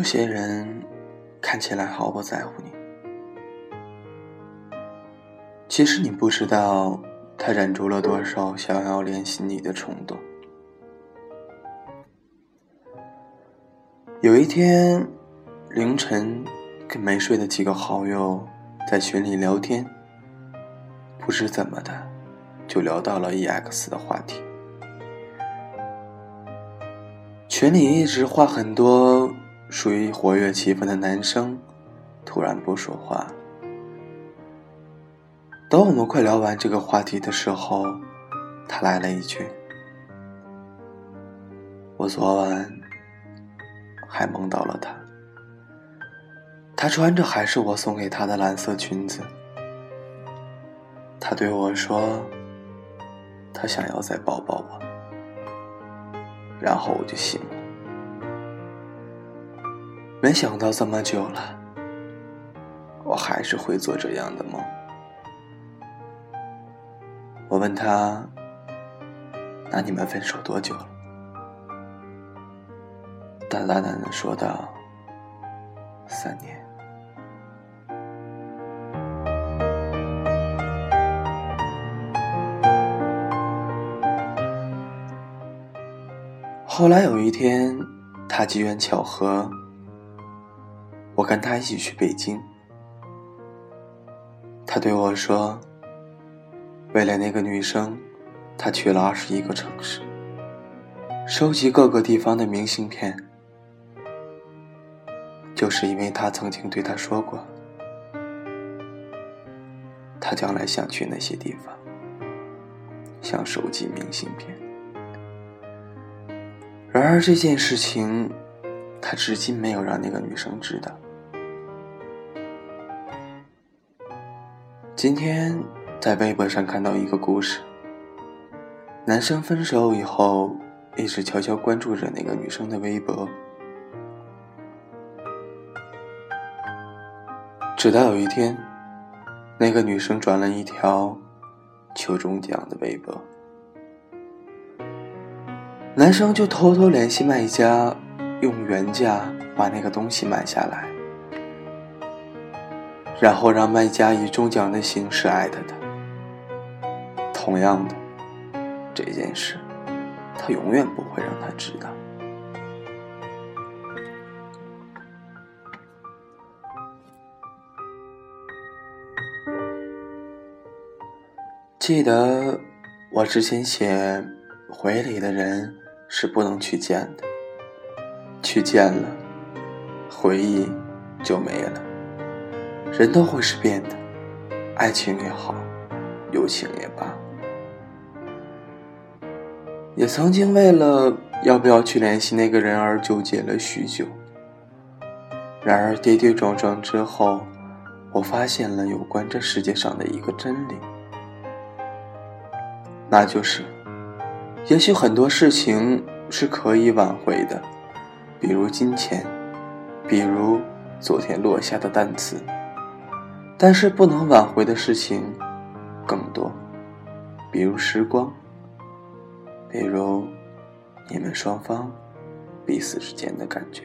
有些人看起来毫不在乎你，其实你不知道他忍住了多少想要联系你的冲动。有一天凌晨，跟没睡的几个好友在群里聊天，不知怎么的，就聊到了 EX 的话题。群里一直话很多。属于活跃气氛的男生突然不说话。等我们快聊完这个话题的时候，他来了一句：“我昨晚还梦到了他，他穿着还是我送给他的蓝色裙子。他对我说，他想要再抱抱我，然后我就醒了。”没想到这么久了，我还是会做这样的梦。我问他：“那你们分手多久了？”他淡淡的说道：“三年。”后来有一天，他机缘巧合。我跟他一起去北京，他对我说：“为了那个女生，他去了二十一个城市，收集各个地方的明信片，就是因为他曾经对他说过，他将来想去那些地方，想收集明信片。然而这件事情，他至今没有让那个女生知道。”今天在微博上看到一个故事，男生分手以后一直悄悄关注着那个女生的微博，直到有一天，那个女生转了一条求中奖的微博，男生就偷偷联系卖家，用原价把那个东西买下来。然后让卖家以中奖的形式艾特他。同样的，这件事，他永远不会让他知道。记得我之前写，回忆里的人是不能去见的，去见了，回忆就没了。人都会是变的，爱情也好，友情也罢，也曾经为了要不要去联系那个人而纠结了许久。然而跌跌撞撞之后，我发现了有关这世界上的一个真理，那就是，也许很多事情是可以挽回的，比如金钱，比如昨天落下的单词。但是不能挽回的事情更多，比如时光，比如你们双方彼此之间的感觉。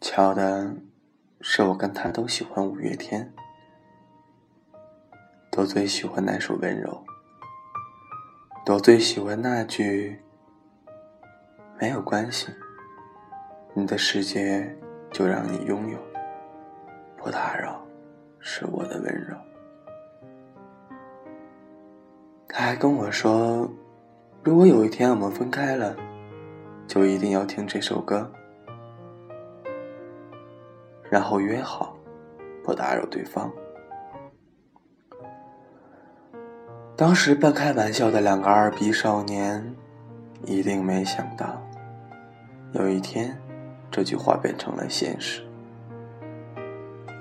巧的是，我跟他都喜欢五月天，都最喜欢那首《温柔》，都最喜欢那句。没有关系，你的世界就让你拥有，不打扰是我的温柔。他还跟我说，如果有一天我们分开了，就一定要听这首歌，然后约好不打扰对方。当时半开玩笑的两个二逼少年。一定没想到，有一天，这句话变成了现实。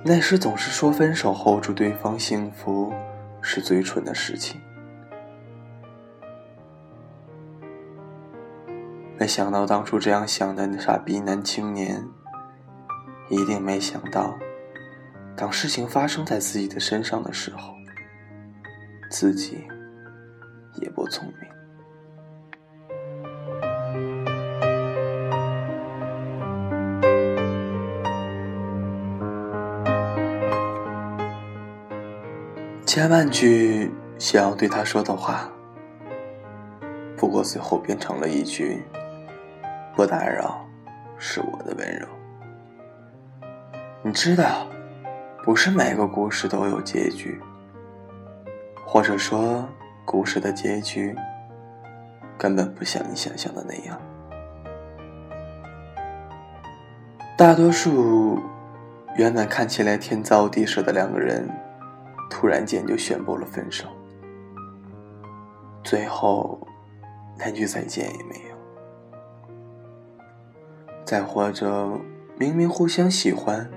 那时总是说分手后祝对方幸福是最蠢的事情。没想到当初这样想的傻逼男青年，一定没想到，当事情发生在自己的身上的时候，自己也不聪明。千万句想要对他说的话，不过最后变成了一句“不打扰，是我的温柔”。你知道，不是每个故事都有结局，或者说，故事的结局根本不像你想象的那样。大多数原本看起来天造地设的两个人，突然间就宣布了分手，最后连句再见也没有。再或者，明明互相喜欢。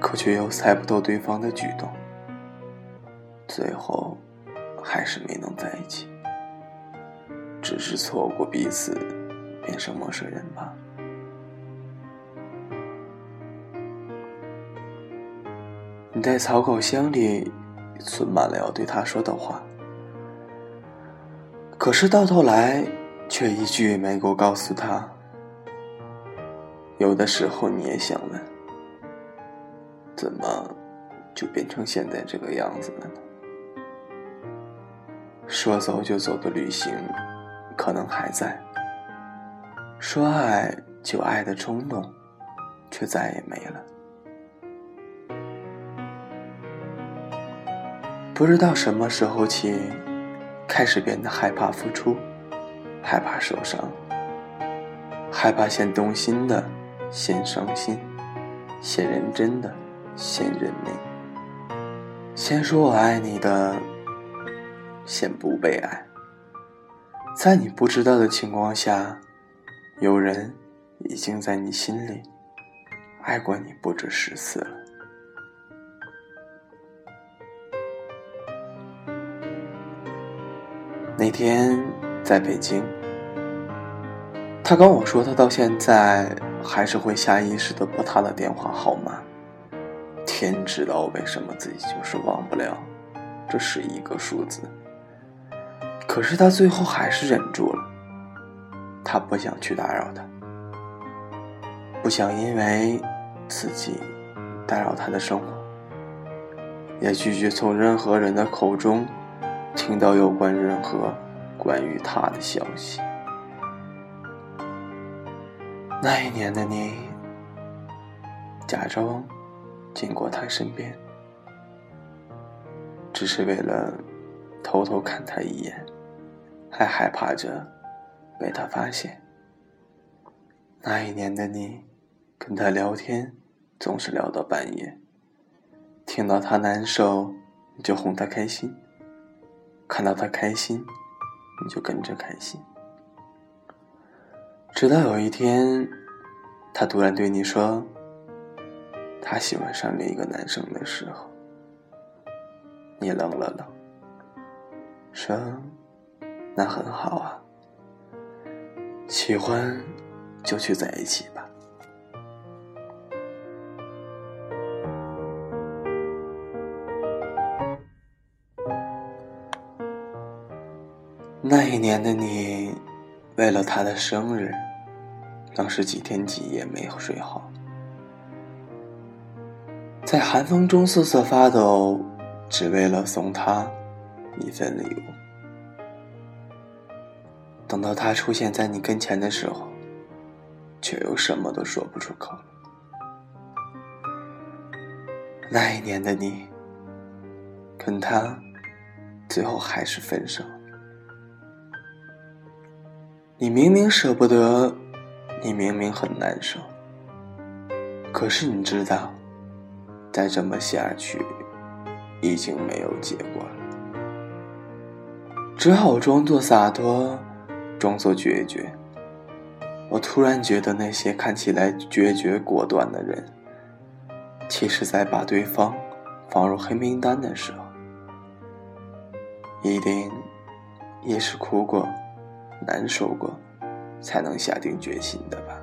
可却又猜不透对方的举动，最后还是没能在一起，只是错过彼此，变成陌生人吧。你在草稿箱里存满了要对他说的话，可是到头来却一句也没够告诉他。有的时候你也想问。怎么就变成现在这个样子了呢？说走就走的旅行可能还在，说爱就爱的冲动却再也没了。不知道什么时候起，开始变得害怕付出，害怕受伤，害怕先动心的先伤心，先认真的。先认命，先说我爱你的，先不被爱。在你不知道的情况下，有人已经在你心里爱过你不止十次了。那天在北京，他跟我说，他到现在还是会下意识的拨他的电话号码。天知道为什么自己就是忘不了这十一个数字，可是他最后还是忍住了。他不想去打扰他，不想因为自己打扰他的生活，也拒绝从任何人的口中听到有关任何关于他的消息。那一年的你，假装。经过他身边，只是为了偷偷看他一眼，还害怕着被他发现。那一年的你，跟他聊天总是聊到半夜，听到他难受你就哄他开心，看到他开心你就跟着开心。直到有一天，他突然对你说。他喜欢上另一个男生的时候，你愣了愣，说：“那很好啊，喜欢就去在一起吧。”那一年的你，为了他的生日，当时几天几夜没有睡好。在寒风中瑟瑟发抖，只为了送他一份礼物。等到他出现在你跟前的时候，却又什么都说不出口。那一年的你，跟他最后还是分手。你明明舍不得，你明明很难受，可是你知道。再这么下去，已经没有结果了。只好装作洒脱，装作决绝。我突然觉得，那些看起来决绝果断的人，其实在把对方放入黑名单的时候，一定也是哭过、难受过，才能下定决心的吧。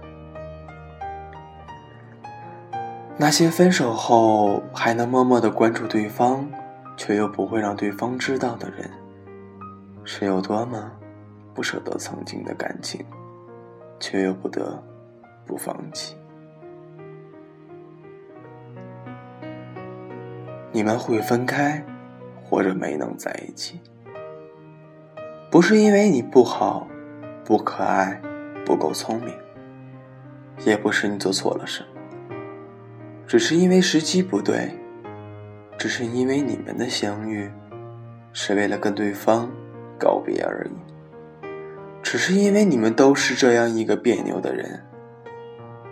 那些分手后还能默默的关注对方，却又不会让对方知道的人，是有多么不舍得曾经的感情，却又不得不放弃。你们会分开，或者没能在一起，不是因为你不好、不可爱、不够聪明，也不是你做错了什么，只是因为时机不对，只是因为你们的相遇是为了跟对方告别而已，只是因为你们都是这样一个别扭的人，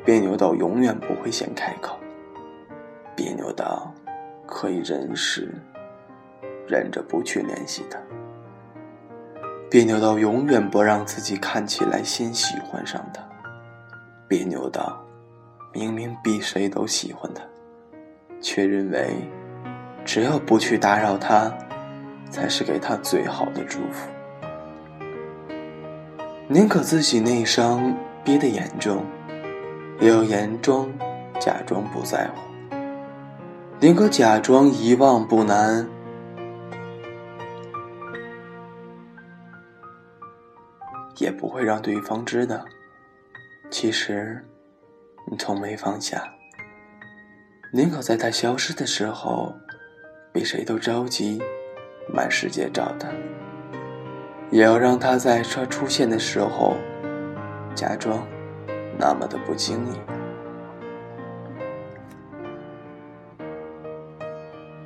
别扭到永远不会先开口，别扭到。可以忍时，忍着不去联系他，别扭到永远不让自己看起来先喜欢上他，别扭到明明比谁都喜欢他，却认为只要不去打扰他，才是给他最好的祝福，宁可自己内伤憋得严重，也要严重假装不在乎。宁可假装遗忘不难，也不会让对方知道，其实你从没放下。宁可在他消失的时候，比谁都着急，满世界找他，也要让他在他出现的时候，假装那么的不经意。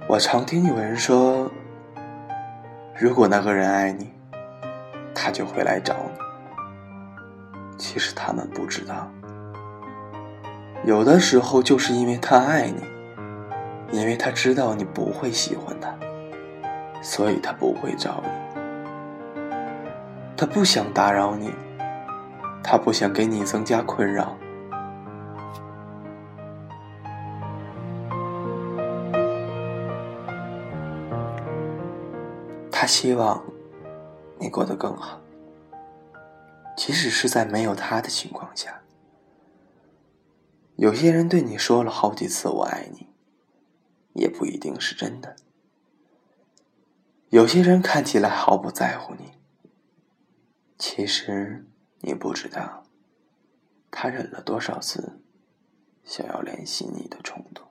我常听有人说，如果那个人爱你，他就会来找你。其实他们不知道，有的时候就是因为他爱你，因为他知道你不会喜欢他，所以他不会找你。他不想打扰你，他不想给你增加困扰。他希望你过得更好，即使是在没有他的情况下。有些人对你说了好几次“我爱你”，也不一定是真的。有些人看起来毫不在乎你，其实你不知道，他忍了多少次想要联系你的冲动。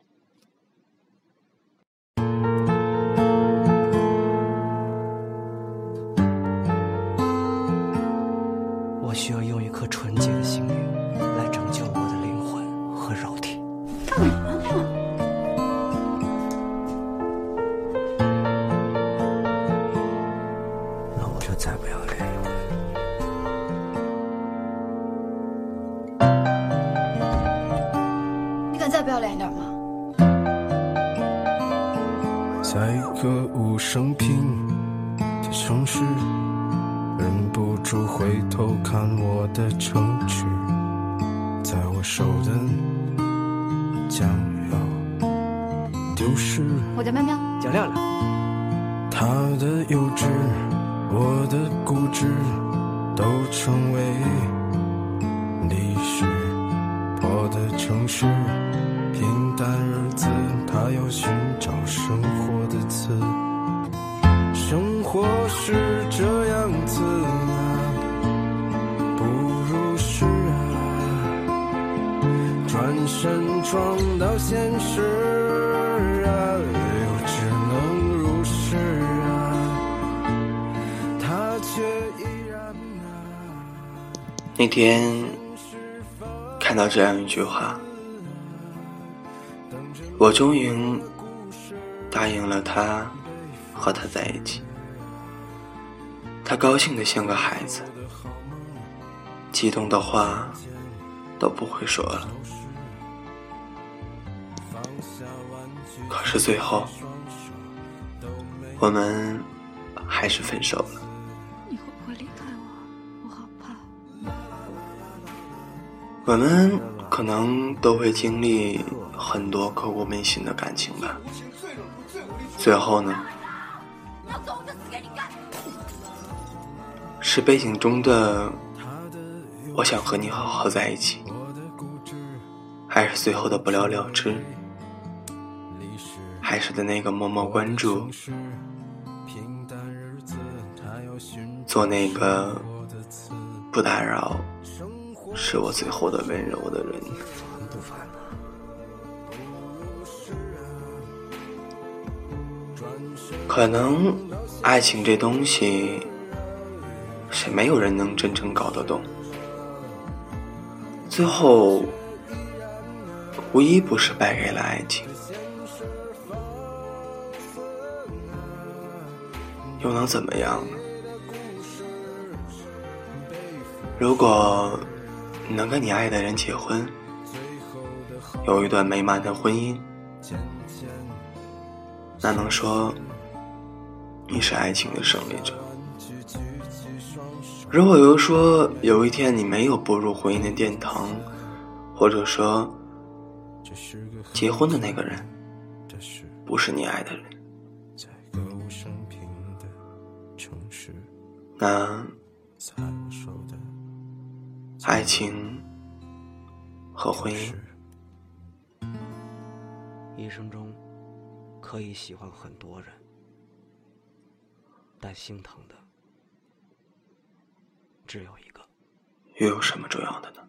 看我的城池，在我手的将要丢失。我叫喵喵，叫亮亮。他的幼稚，我的固执，都成为历史。我的城市，平淡日子，他要寻找生活的词。生活是这样子身撞到现实啊，又只能如是啊，他却依然啊。那天看到这样一句话，我终于答应了他。和他在一起，他高兴的像个孩子，激动的话都不会说了。可是最后，我们还是分手了。你会不会离开我？我好怕。我们可能都会经历很多刻骨铭心的感情吧。最后呢？是背景中的“我想和你好好在一起”，还是最后的不了了之？还是的那个默默关注，做那个不打扰，是我最后的温柔的人。可能爱情这东西是没有人能真正搞得懂，最后无一不是败给了爱情，又能怎么样呢？如果你能跟你爱的人结婚，有一段美满的婚姻，那能说？你是爱情的胜利者。如果又说有一天你没有步入婚姻的殿堂，或者说结婚的那个人不是你爱的人，那爱情和婚姻，一生中可以喜欢很多人。但心疼的只有一个，又有什么重要的呢？